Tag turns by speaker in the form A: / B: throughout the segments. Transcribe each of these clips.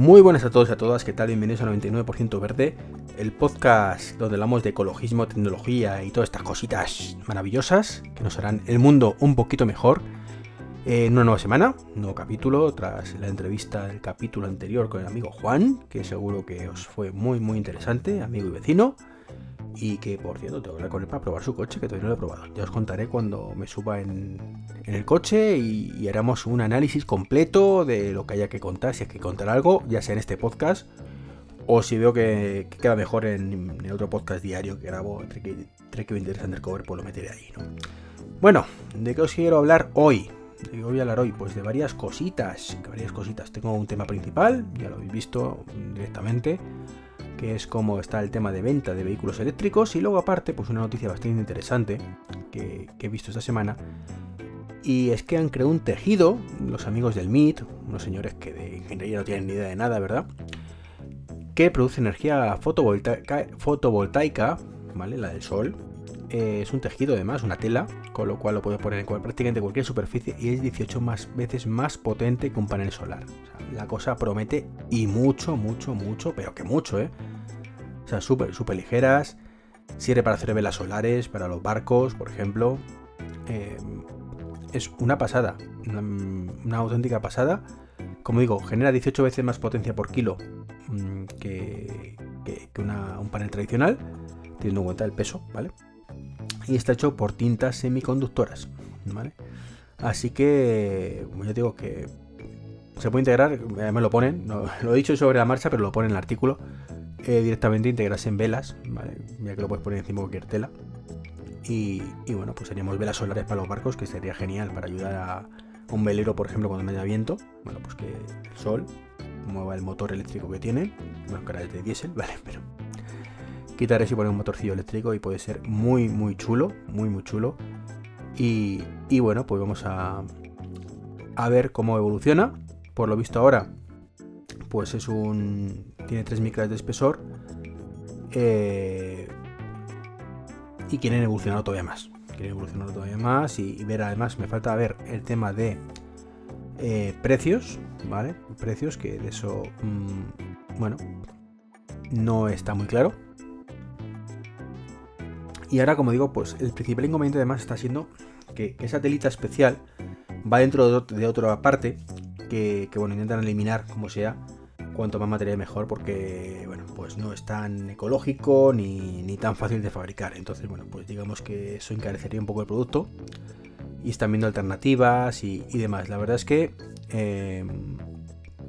A: Muy buenas a todos y a todas, ¿qué tal? Bienvenidos a 99% Verde, el podcast donde hablamos de ecologismo, tecnología y todas estas cositas maravillosas que nos harán el mundo un poquito mejor. En una nueva semana, nuevo capítulo, tras la entrevista del capítulo anterior con el amigo Juan, que seguro que os fue muy muy interesante, amigo y vecino. Y que por cierto tengo que hablar con él para probar su coche, que todavía no lo he probado. Ya os contaré cuando me suba en, el coche y, haremos un análisis completo de lo que haya que contar, si hay que contar algo, ya sea en este podcast o si veo que, queda mejor en, el otro podcast diario que grabo, Trek Interest Undercover, pues lo meteré ahí, ¿no? Bueno, ¿de qué os quiero hablar hoy? ¿De qué voy a hablar hoy? Pues de varias cositas, varias cositas. Tengo un tema principal, ya lo habéis visto directamente que es como está el tema de venta de vehículos eléctricos. Y luego aparte, pues una noticia bastante interesante que, he visto esta semana. Y es que han creado un tejido, los amigos del MIT, unos señores que de ingeniería no tienen ni idea de nada, ¿verdad? Que produce energía fotovoltaica, fotovoltaica ¿vale? La del sol. Eh, es un tejido además, una tela, con lo cual lo puedes poner en prácticamente cualquier superficie y es 18 más veces más potente que un panel solar. la cosa promete y mucho, mucho, mucho, pero que mucho, ¿eh? O sea, súper, súper ligeras. Sirve para hacer velas solares, para los barcos, por ejemplo. Eh, es una pasada, una, auténtica pasada. Como digo, genera 18 veces más potencia por kilo mm, que, un panel tradicional, teniendo en cuenta el peso, ¿vale? Y está hecho por tintas semiconductoras, ¿vale? Así que, como ya digo que se puede integrar, eh, me lo ponen, lo he dicho sobre la marcha, pero lo pone en el artículo, eh, directamente integrarse en velas, ¿vale? ya que lo puedes poner encima de cualquier tela. Y, bueno, pues seríamos velas solares para los barcos, que sería genial para ayudar a un velero, por ejemplo, cuando no haya viento. Bueno, pues que el sol mueva el motor eléctrico que tiene. Bueno, que ahora es de diésel, ¿vale? Pero quitar eso y poner un motorcillo eléctrico y puede ser muy, muy chulo, muy, muy chulo. Y, y bueno, pues vamos a, a ver cómo evoluciona por lo visto ahora, pues es un. tiene 3 micras de espesor. Eh, y quieren evolucionar todavía más. Quieren evolucionar todavía más y, ver además, me falta ver el tema de eh, precios, ¿vale? Precios que de eso, mm, bueno, no está muy claro. Y ahora, como digo, pues el principal inconveniente además está siendo que esa telita especial va dentro de otra parte que, bueno, intentan eliminar como sea, cuanto más material mejor, porque bueno, pues no es tan ecológico ni, tan fácil de fabricar. Entonces, bueno, pues digamos que eso encarecería un poco el producto. Y están viendo alternativas y, demás. La verdad es que em,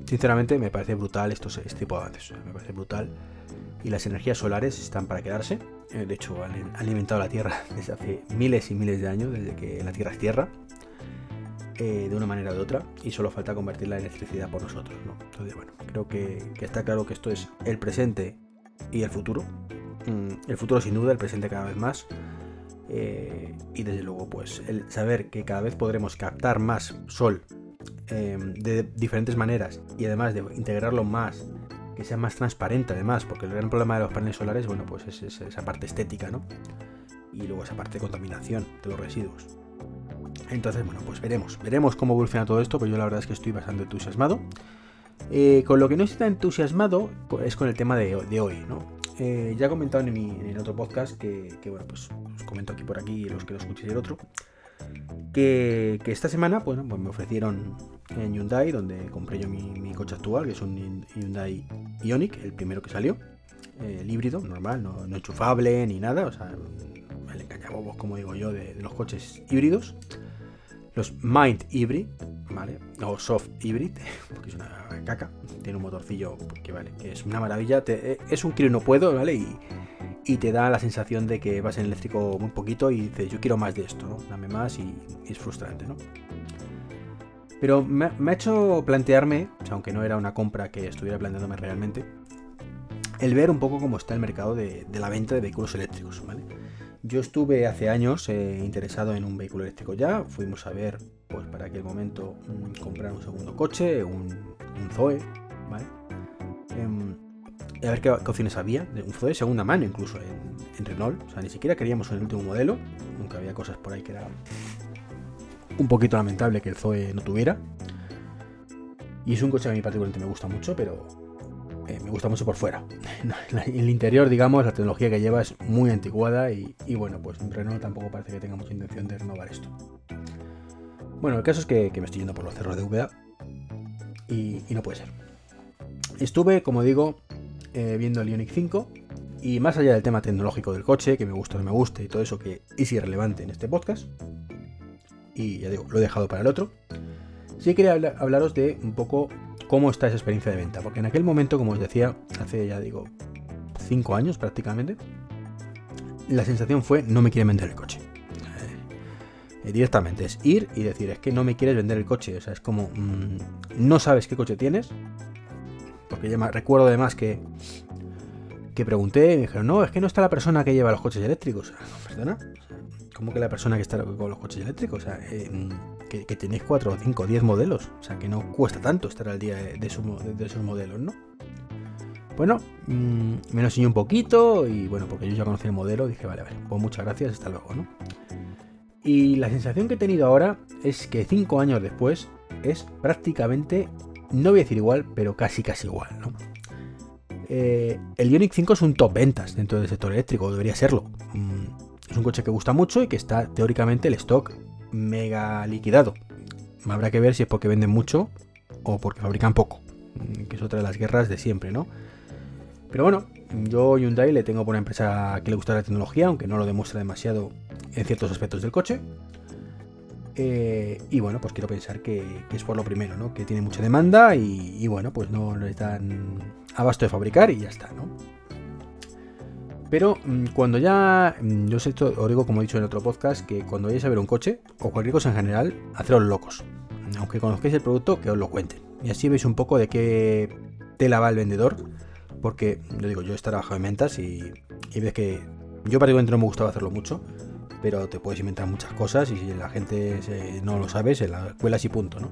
A: sinceramente me parece brutal estos, este tipo de avances. Me parece brutal. Y las energías solares están para quedarse. Eh, de hecho, han alimentado la Tierra desde hace miles y miles de años, desde que la Tierra es Tierra. Eh, de una manera o de otra y solo falta convertir la electricidad por nosotros. ¿no? Entonces, bueno, creo que, está claro que esto es el presente y el futuro. Mm, el futuro sin duda, el presente cada vez más. Eh, y desde luego, pues el saber que cada vez podremos captar más sol em, de diferentes maneras y además de integrarlo más, que sea más transparente además, porque el gran problema de los paneles solares, bueno, pues es esa parte estética, ¿no? Y luego esa parte de contaminación de los residuos. Entonces, bueno, pues veremos, veremos cómo evoluciona todo esto, pero yo la verdad es que estoy bastante entusiasmado. Eh, con lo que no estoy tan entusiasmado pues, es con el tema de, hoy, ¿no? Eh, ya he comentado en, mi, en otro podcast que, bueno, pues os comento aquí por aquí los que lo escuchéis el otro. Que, esta semana pues, pues me ofrecieron en Hyundai, donde compré yo mi, coche actual, que es un Hyundai Ioniq, el primero que salió, eh, el híbrido, normal, no, enchufable ni nada, o sea, el engañabobos, como digo yo, de los coches híbridos los Mind Hybrid, ¿vale? O Soft Hybrid, porque es una caca, tiene un motorcillo que vale, es una maravilla, eh, es un quiero no puedo, ¿vale? Y, te da la sensación de que vas en eléctrico muy poquito y dices, yo quiero más de esto, ¿no? Dame más y, es frustrante, ¿no? Pero me, ha hecho plantearme, aunque no era una compra que estuviera planteándome realmente, el ver un poco cómo está el mercado de, de la venta de vehículos eléctricos, ¿vale? Yo estuve hace años eh, interesado en un vehículo eléctrico ya, fuimos a ver, pues para aquel momento, comprar un segundo coche, un, Zoe, ¿vale? Em, a ver qué, opciones había, un Zoe segunda mano incluso en, Renault, o sea, ni siquiera queríamos el último modelo, nunca había cosas por ahí que era un poquito lamentable que el Zoe no tuviera. Y es un coche que a mí particularmente me gusta mucho, pero eh, me gusta mucho por fuera. En el interior, digamos, la tecnología que lleva es muy anticuada y, bueno, pues Renault tampoco parece que tenga mucha intención de renovar esto. Bueno, el caso es que, me estoy yendo por los cerros de VA y, no puede ser. Estuve, como digo, eh, viendo el Ioniq 5 y más allá del tema tecnológico del coche, que me gusta o no me guste y todo eso que es irrelevante en este podcast, y ya digo, lo he dejado para el otro, sí quería hablaros de un poco cómo está esa experiencia de venta. Porque en aquel momento, como os decía, hace ya digo 5 años prácticamente, la sensación fue no me quieren vender el coche. Eh, directamente es ir y decir, es que no me quieres vender el coche. O sea, es como, mm, no sabes qué coche tienes. Porque ya recuerdo además que, que pregunté y me dijeron, no, es que no está la persona que lleva los coches eléctricos. ¿Perdona? ¿Cómo que la persona que está con los coches eléctricos? O sea, eh, que, tenéis 4, 5, 10 modelos. O sea, que no cuesta tanto estar al día de, esos modelos, ¿no? Bueno, mm, me lo enseñó un poquito y bueno, porque yo ya conocí el modelo, dije, vale, vale, pues muchas gracias, hasta luego, ¿no? Y la sensación que he tenido ahora es que 5 años después es prácticamente, no voy a decir igual, pero casi casi igual, ¿no? Eh, el Ioniq 5 es un top ventas dentro del sector eléctrico, debería serlo. Mm, es un coche que gusta mucho y que está teóricamente el stock mega liquidado. Habrá que ver si es porque venden mucho o porque fabrican poco, mm, que es otra de las guerras de siempre, ¿no? Pero bueno, yo Hyundai le tengo por una empresa que le gusta la tecnología, aunque no lo demuestra demasiado en ciertos aspectos del coche. Eh, y bueno, pues quiero pensar que, es por lo primero, ¿no? Que tiene mucha demanda y, bueno, pues no le dan abasto de fabricar y ya está, ¿no? Pero mm, cuando ya, mm, yo sé, os digo como he dicho en otro podcast, que cuando vayáis a ver un coche o cualquier cosa en general, haceros locos. Aunque conozcáis el producto, que os lo cuenten. Y así veis un poco de qué tela va el vendedor. Porque, yo digo, yo he trabajado en ventas y, ves que yo particularmente no me gustaba hacerlo mucho. Pero te puedes inventar muchas cosas y si la gente no lo sabe, se la cuelas y punto, ¿no?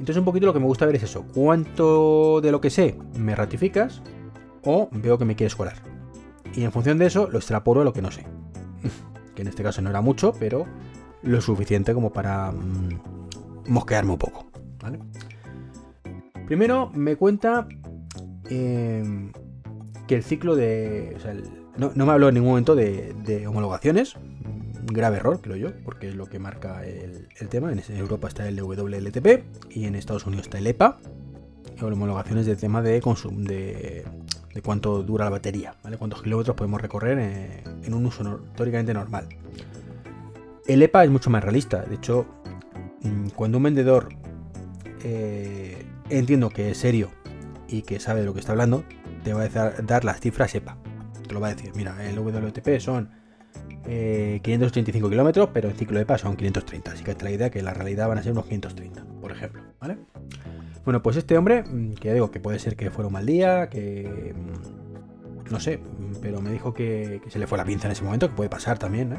A: Entonces un poquito lo que me gusta ver es eso. ¿Cuánto de lo que sé me ratificas o veo que me quieres colar? Y en función de eso lo extrapolo a lo que no sé. que en este caso no era mucho, pero lo suficiente como para mm, mosquearme un poco. Primero me cuenta em, que el ciclo de... no, me habló en ningún momento de, homologaciones. Grave error, creo yo, porque es lo que marca el, tema. En Europa está el WLTP y en Estados Unidos está el EPA. Homologaciones de tema de, de de cuánto dura la batería, ¿vale? Cuántos kilómetros podemos recorrer en, un uso teóricamente normal. El EPA es mucho más realista. De hecho, mm, cuando un vendedor eh, entiendo que es serio y que sabe de lo que está hablando, te va a dar las cifras EPA. Te lo va a decir, mira, el WTP son 585 eh, kilómetros, pero en ciclo EPA son 530. Así que te la idea que la realidad van a ser unos 530, por ejemplo, ¿vale? Bueno, pues este hombre, mm, que digo que puede ser que fuera un mal día, que. Mm, no sé, mm, pero me dijo que, se le fue la pinza en ese momento, que puede pasar también, ¿eh?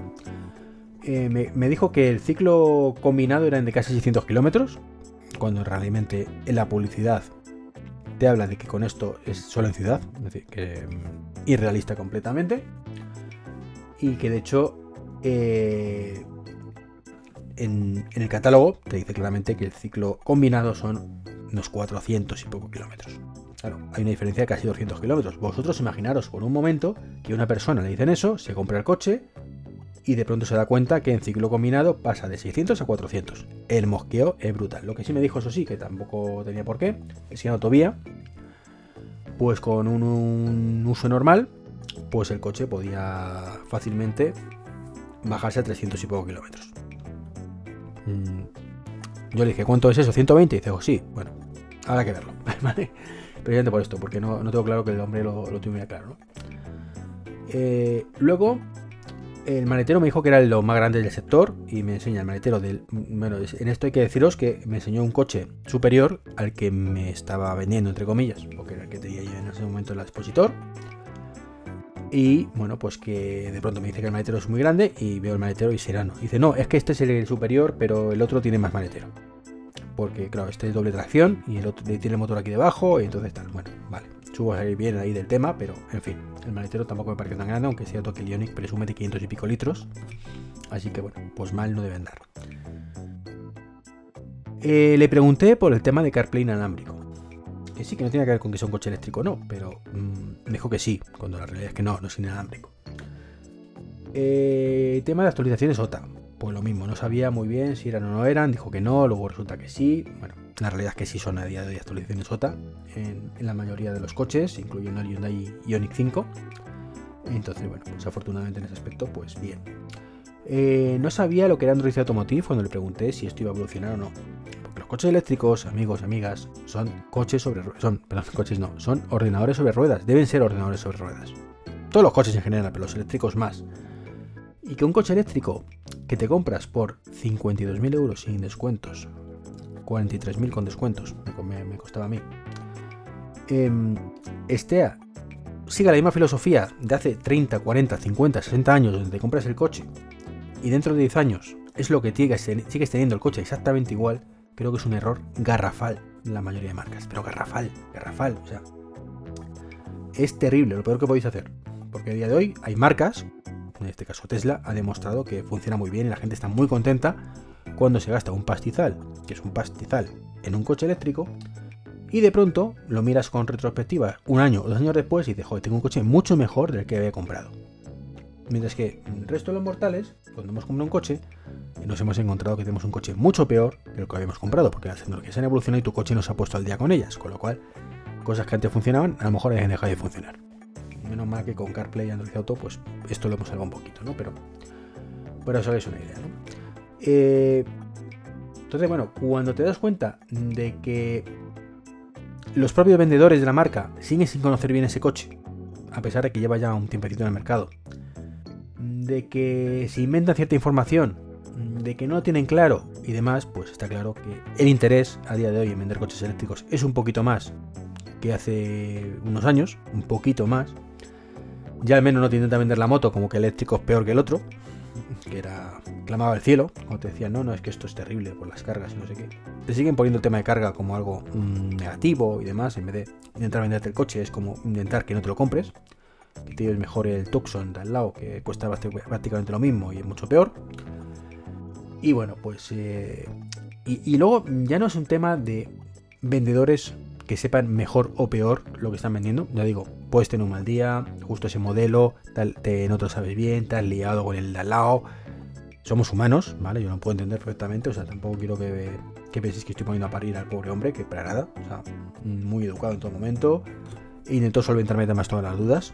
A: Eh, me, dijo que el ciclo combinado era de casi 600 kilómetros, cuando realmente en la publicidad te habla de que con esto es solo en ciudad, es decir, que irrealista completamente, y que de hecho eh, en, el catálogo te dice claramente que el ciclo combinado son unos 400 y poco kilómetros. Claro, hay una diferencia de casi 200 kilómetros. Vosotros imaginaros por un momento que una persona le dicen eso, se compra el coche y de pronto se da cuenta que en ciclo combinado pasa de 600 a 400. El mosqueo es brutal. Lo que sí me dijo, eso sí, que tampoco tenía por qué, que en autovía, pues con un, uso normal, pues el coche podía fácilmente bajarse a 300 y poco kilómetros. Mm, yo le dije, ¿cuánto es eso? ¿120? Y dice, oh, sí, bueno, habrá que verlo, ¿vale? Precisamente por esto, porque no, tengo claro que el hombre lo, tuviera claro, ¿no? Eh, luego, el maletero me dijo que era lo más grande del sector y me enseña el maletero del... Bueno, en esto hay que deciros que me enseñó un coche superior al que me estaba vendiendo, entre comillas, porque era el que tenía yo en ese momento el expositor. Y bueno, pues que de pronto me dice que el maletero es muy grande y veo el maletero y será no. Dice, no, es que este es el superior, pero el otro tiene más maletero. Porque, claro, este es doble tracción y el otro tiene el motor aquí debajo y entonces tal. Bueno, vale. Subo a salir bien ahí del tema, pero en fin, el maletero tampoco me parece tan grande, aunque sea que el Ionic presume de 500 y pico litros. Así que bueno, pues mal no debe andar. Eh, le pregunté por el tema de CarPlay inalámbrico. Que sí, que no tiene que ver con que sea un coche eléctrico o no, pero mm, me dijo que sí, cuando la realidad es que no, no es inalámbrico. Eh, tema de actualizaciones OTA. Pues lo mismo, no sabía muy bien si eran o no eran, dijo que no, luego resulta que sí. Bueno, la realidad es que sí son a día de hoy actualizaciones OTA en, la mayoría de los coches, incluyendo el Hyundai Ioniq 5. Entonces, bueno, pues afortunadamente en ese aspecto, pues bien. Eh, no sabía lo que era Android Automotive cuando le pregunté si esto iba a evolucionar o no. Coches eléctricos, amigos, amigas, son coches sobre son, perdón, coches no, son ordenadores sobre ruedas, deben ser ordenadores sobre ruedas. Todos los coches en general, pero los eléctricos más. Y que un coche eléctrico que te compras por 52.000 euros sin descuentos, 43.000 con descuentos, me, costaba a mí, eh, esté siga la misma filosofía de hace 30, 40, 50, 60 años donde te compras el coche y dentro de 10 años es lo que sigues teniendo el coche exactamente igual, creo que es un error garrafal en la mayoría de marcas. Pero garrafal, garrafal, o sea. Es terrible, lo peor que podéis hacer. Porque a día de hoy hay marcas en este caso Tesla, ha demostrado que funciona muy bien y la gente está muy contenta cuando se gasta un pastizal, que es un pastizal, en un coche eléctrico, y de pronto lo miras con retrospectiva un año o dos años después y dices, joder, tengo un coche mucho mejor del que había comprado. Mientras que el resto de los mortales, cuando hemos comprado un coche, nos hemos encontrado que tenemos un coche mucho peor que lo que habíamos comprado, porque las tecnologías han evolucionado y tu coche no se ha puesto al día con ellas, con lo cual, cosas que antes funcionaban, a lo mejor han dejado de funcionar. Menos mal que con CarPlay y Android Auto, pues esto lo hemos salvado un poquito, ¿no? Pero, pero eso es una idea, ¿no? Eh, entonces, bueno, cuando te das cuenta de que los propios vendedores de la marca siguen sin conocer bien ese coche, a pesar de que lleva ya un tiempecito en el mercado, de que se inventan cierta información, de que no lo tienen claro y demás, pues está claro que el interés a día de hoy en vender coches eléctricos es un poquito más que hace unos años, un poquito más, ya al menos no te intenta vender la moto como que eléctrico es peor que el otro, que era clamaba al cielo, o te decían, no, no, es que esto es terrible por las cargas y no sé qué. Te siguen poniendo el tema de carga como algo mm, negativo y demás, en vez de intentar venderte el coche, es como intentar que no te lo compres, que tienes mejor el Tucson de al lado, que cuesta prácticamente lo mismo y es mucho peor. Y bueno, pues... Eh, y luego ya no es un tema de vendedores que sepan mejor o peor lo que están vendiendo. Ya digo, puedes tener un mal día, justo ese modelo, tal, te, no te lo sabes bien, te has liado con el de al lado. Somos humanos, ¿vale? Yo no puedo entender perfectamente, o sea, tampoco quiero que, que penséis que estoy poniendo a parir al pobre hombre, que para nada, o sea, muy educado en todo momento. Intento solventarme además todas las dudas.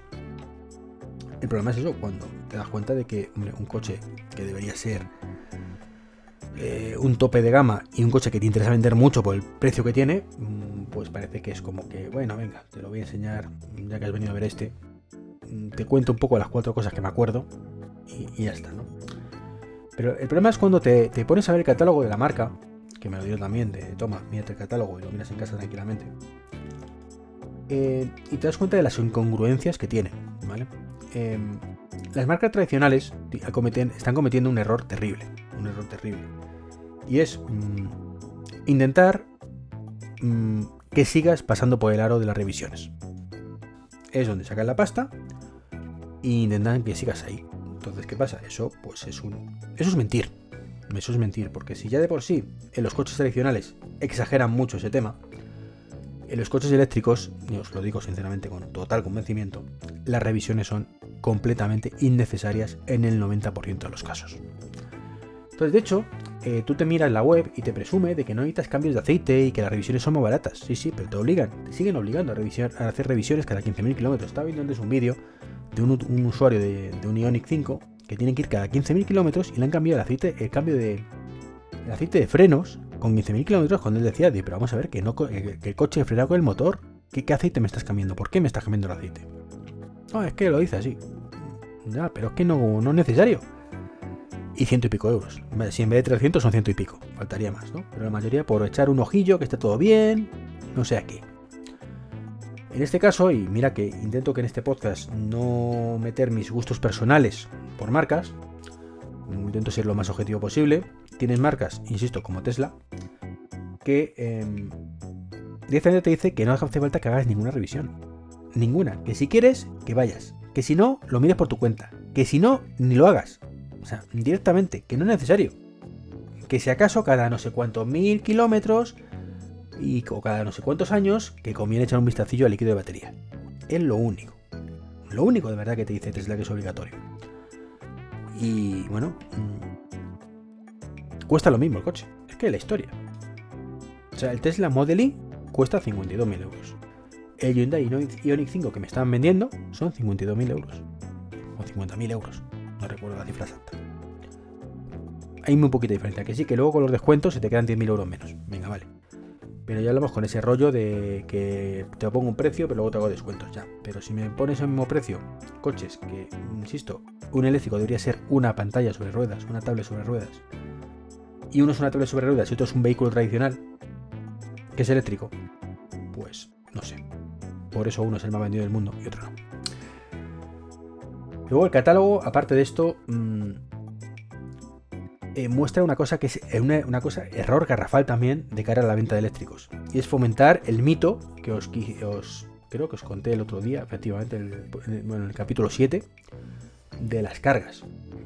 A: El problema es eso, cuando te das cuenta de que un coche que debería ser eh, un tope de gama y un coche que te interesa vender mucho por el precio que tiene, pues parece que es como que, bueno, venga, te lo voy a enseñar, ya que has venido a ver este. Mm, te cuento un poco las cuatro cosas que me acuerdo y, ya está, ¿no? Pero el problema es cuando te, pones a ver el catálogo de la marca, que me lo dio también, de toma, mírate el catálogo y lo miras en casa tranquilamente. Eh, y te das cuenta de las incongruencias que tiene, ¿vale? Em, las marcas tradicionales están cometiendo un error terrible, un error terrible. Y es mm, intentar mm, que sigas pasando por el aro de las revisiones. Es donde sacan la pasta e intentan que sigas ahí. Entonces, ¿qué pasa? Eso, pues es un. Eso es mentir. Eso es mentir, porque si ya de por sí en los coches tradicionales exageran mucho ese tema, en los coches eléctricos, y os lo digo sinceramente con total convencimiento, las revisiones son completamente innecesarias en el 90% de los casos. Entonces, de hecho, eh, tú te miras la web y te presume de que no necesitas cambios de aceite y que las revisiones son muy baratas. Sí, sí, pero te obligan, te siguen obligando a, hacer revisiones cada 15.000 kilómetros. Estaba viendo antes un vídeo de un, usuario de, un Ionic 5 que tiene que ir cada 15.000 kilómetros y le han cambiado el aceite, el cambio de el aceite de frenos con 15.000 kilómetros cuando él decía, pero vamos a ver que, no, que el coche frena con el motor. ¿Qué, ¿Qué aceite me estás cambiando? ¿Por qué me estás cambiando el aceite? No, es que lo dice así. Ya, pero es que no, no es necesario y ciento y pico euros. Si en vez de 300 son ciento y pico, faltaría más, ¿no? Pero la mayoría por echar un ojillo, que esté todo bien, no sé aquí. En este caso, y mira que intento que en este podcast no meter mis gustos personales por marcas, intento ser lo más objetivo posible, tienes marcas, insisto, como Tesla, que eh, directamente te dice que no hace falta que hagas ninguna revisión. Ninguna. Que si quieres, que vayas. Que si no, lo mires por tu cuenta. Que si no, ni lo hagas. O sea, directamente, que no es necesario. Que si acaso cada no sé cuántos mil kilómetros, y cada no sé cuántos años que conviene echar un vistacillo al líquido de batería. Es lo único. Lo único de verdad que te dice Tesla que es obligatorio. Y bueno, mm, cuesta lo mismo el coche. Es que la historia. O sea, el Tesla Model Y cuesta 52.000 euros. El Hyundai Ioniq 5 que me estaban vendiendo son 52.000 euros. O 50.000 euros. No recuerdo la cifra exacta. Hay muy poquita diferencia. Que sí, que luego con los descuentos se te quedan 10.000 euros menos. Venga, vale. Pero ya hablamos con ese rollo de que te pongo un precio, pero luego te hago descuentos ya. Pero si me pones el mismo precio, coches que, insisto, un eléctrico debería ser una pantalla sobre ruedas, una tablet sobre ruedas, y uno es una tablet sobre ruedas y otro es un vehículo tradicional, que es eléctrico, pues no sé. Por eso uno es el más vendido del mundo y otro no. Luego el catálogo, aparte de esto, mm, eh, muestra una cosa que es eh, una, cosa, error garrafal también de cara a la venta de eléctricos. Y es fomentar el mito que os, creo que os conté el otro día, efectivamente, en el capítulo 7, de las cargas.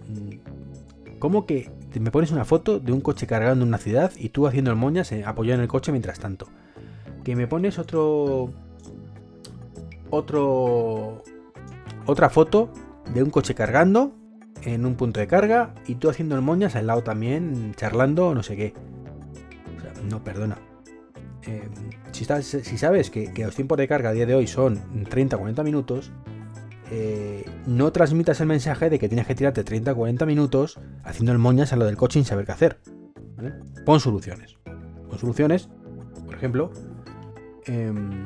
A: Mm, ¿Cómo que me pones una foto de un coche cargando en una ciudad y tú haciendo el moñas eh, apoyado en el coche mientras tanto? Que me pones otro. Otro. Otra foto de un coche cargando en un punto de carga y tú haciendo el moñas al lado también, charlando, no sé qué. O sea, no, perdona. Eh, si, si, sabes que, los tiempos de carga a día de hoy son 30-40 minutos, eh, no transmitas el mensaje de que tienes que tirarte 30-40 minutos haciendo el moñas a lo del coche sin saber qué hacer. Pon soluciones. Pon soluciones, por ejemplo, em,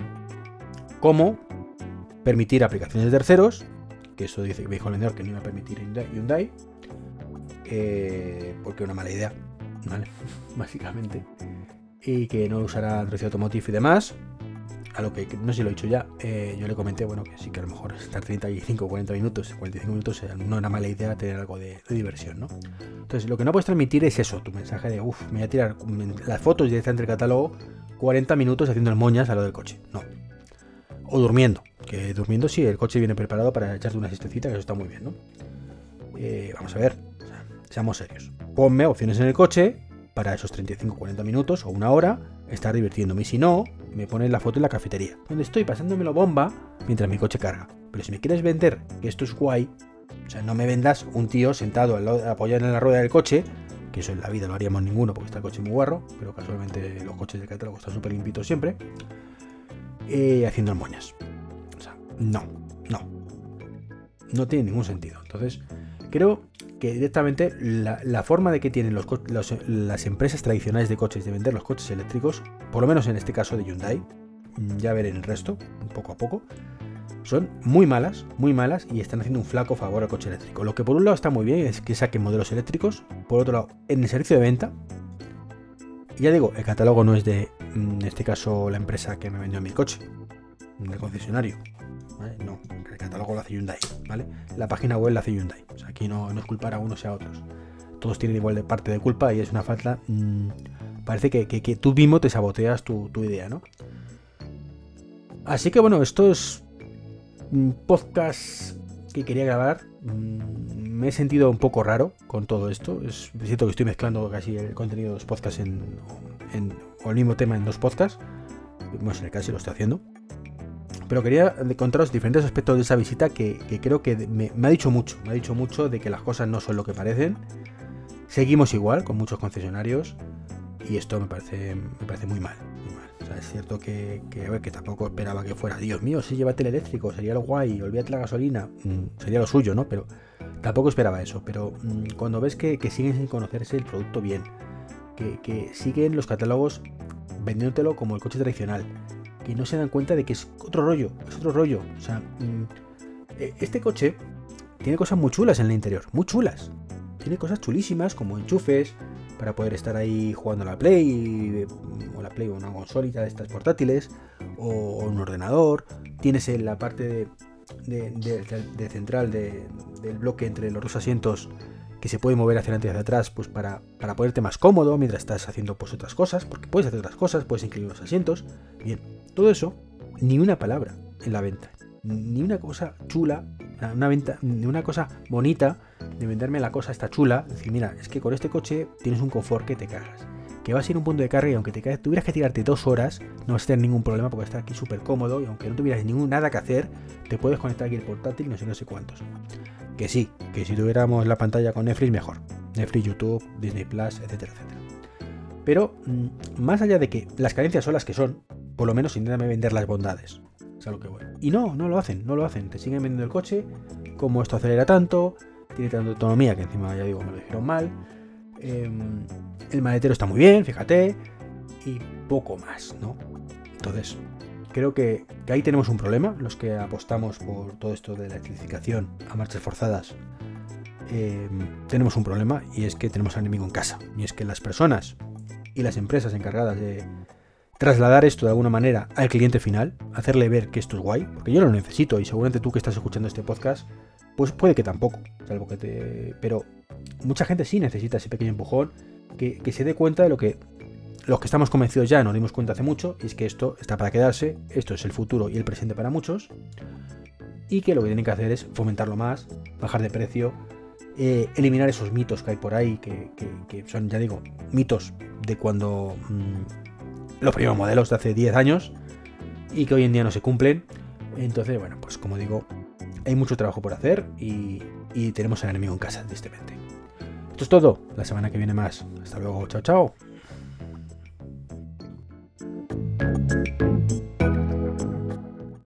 A: cómo permitir aplicaciones de terceros que eso dice, dijo el vendedor que no iba a permitir Hyundai, eh, porque es una mala idea, ¿vale? Básicamente. Y que no usará Android Automotive y demás. A lo que no sé si lo he dicho ya, eh, yo le comenté, bueno, que sí que a lo mejor estar 35 o 40 minutos, 45 minutos no una mala idea tener algo de, diversión, ¿no? Entonces, lo que no puedes transmitir es eso, tu mensaje de, uff, me voy a tirar las fotos directamente del catálogo 40 minutos haciendo el moñas a lo del coche. No. O durmiendo. Que durmiendo sí, el coche viene preparado para echarte una siestecita, que eso está muy bien, ¿no? Eh, vamos a ver, seamos serios. Ponme opciones en el coche para esos 35-40 minutos o una hora estar divirtiéndome. Y si no, me pones la foto en la cafetería, donde estoy pasándomelo bomba mientras mi coche carga. Pero si me quieres vender que esto es guay, o sea, no me vendas un tío sentado al lado, apoyado en la rueda del coche, que eso en la vida no haríamos ninguno porque está el coche muy guarro, pero casualmente los coches de catálogo están súper limpitos siempre, eh, haciendo moñas. No, no. No tiene ningún sentido. Entonces, creo que directamente la, forma de que tienen los, las empresas tradicionales de coches de vender los coches eléctricos, por lo menos en este caso de Hyundai, ya veré el resto, poco a poco, son muy malas, muy malas y están haciendo un flaco favor al coche eléctrico. Lo que por un lado está muy bien es que saquen modelos eléctricos, por otro lado, en el servicio de venta, ya digo, el catálogo no es de, en este caso, la empresa que me vendió mi coche, del concesionario. No, el catálogo lo hace Hyundai, ¿vale? La página web la hace Hyundai. Aquí no, es culpar a unos y a otros. Todos tienen igual de parte de culpa y es una falta. Mm, parece que, tú mismo te saboteas tu, idea, ¿no? Así que bueno, esto es un podcast que quería grabar. Me he sentido un poco raro con todo esto. Es cierto que estoy mezclando casi el contenido de los podcasts en, o el mismo tema en dos podcasts. Bueno, en el caso lo estoy haciendo pero quería contaros diferentes aspectos de esa visita que, creo que me, ha dicho mucho, me ha dicho mucho de que las cosas no son lo que parecen. Seguimos igual con muchos concesionarios y esto me parece, me parece muy mal. es cierto que, que tampoco esperaba que fuera, Dios mío, si llévate el eléctrico, sería lo guay, olvídate la gasolina, mm, sería lo suyo, ¿no? Pero tampoco esperaba eso. Pero mm, cuando ves que, siguen sin conocerse el producto bien, que, siguen los catálogos vendiéndotelo como el coche tradicional, que no se dan cuenta de que es otro rollo, es otro rollo. O sea, mm, e, este coche tiene cosas muy chulas en el interior, muy chulas. Tiene cosas chulísimas como enchufes para poder estar ahí jugando a la Play, o la Play o una consolita de estas portátiles, o, un ordenador. Tienes en la parte de, central del bloque entre los dos asientos que se puede mover hacia adelante y hacia atrás, pues para, para ponerte más cómodo mientras estás haciendo pues otras cosas, porque puedes hacer otras cosas, puedes incluir los asientos. Bien, todo eso, ni una palabra en la venta. Ni una cosa chula, una venta, ni una cosa bonita de venderme la cosa esta chula. Decir, mira, es que con este coche tienes un confort que te cagas. Que vas a ir a un punto de carga y aunque te tuvieras que tirarte dos horas, no vas a tener ningún problema porque está aquí súper cómodo y aunque no tuvieras ningún nada que hacer, te puedes conectar aquí el portátil no sé, no sé cuántos. Que sí, que si tuviéramos la pantalla con Netflix mejor. Netflix, YouTube, Disney Plus, etcétera, etcétera. Pero mm, más allá de que las carencias son las que son, por lo menos intentan vender las bondades. Es algo que bueno. Y no, no lo hacen, no lo hacen. Te siguen vendiendo el coche, como esto acelera tanto, tiene tanta autonomía que encima ya digo, me lo dijeron mal. Em, el maletero está muy bien, fíjate. Y poco más, ¿no? Entonces, creo que, ahí tenemos un problema, los que apostamos por todo esto de la electrificación a marchas forzadas. Em, tenemos un problema y es que tenemos al enemigo en casa. Y es que las personas y las empresas encargadas de trasladar esto de alguna manera al cliente final, hacerle ver que esto es guay, porque yo lo necesito y seguramente tú que estás escuchando este podcast, pues puede que tampoco, salvo que te... Pero mucha gente sí necesita ese pequeño empujón, que, se dé cuenta de lo que los que estamos convencidos ya nos dimos cuenta hace mucho, y es que esto está para quedarse, esto es el futuro y el presente para muchos, y que lo que tienen que hacer es fomentarlo más, bajar de precio, eh, eliminar esos mitos que hay por ahí, que, son, ya digo, mitos de cuando mm, los primeros modelos de hace 10 años y que hoy en día no se cumplen. Entonces, bueno, pues como digo, hay mucho trabajo por hacer y, tenemos al enemigo en casa, tristemente. Esto es todo. La semana que viene más. Hasta luego. Chao, chao.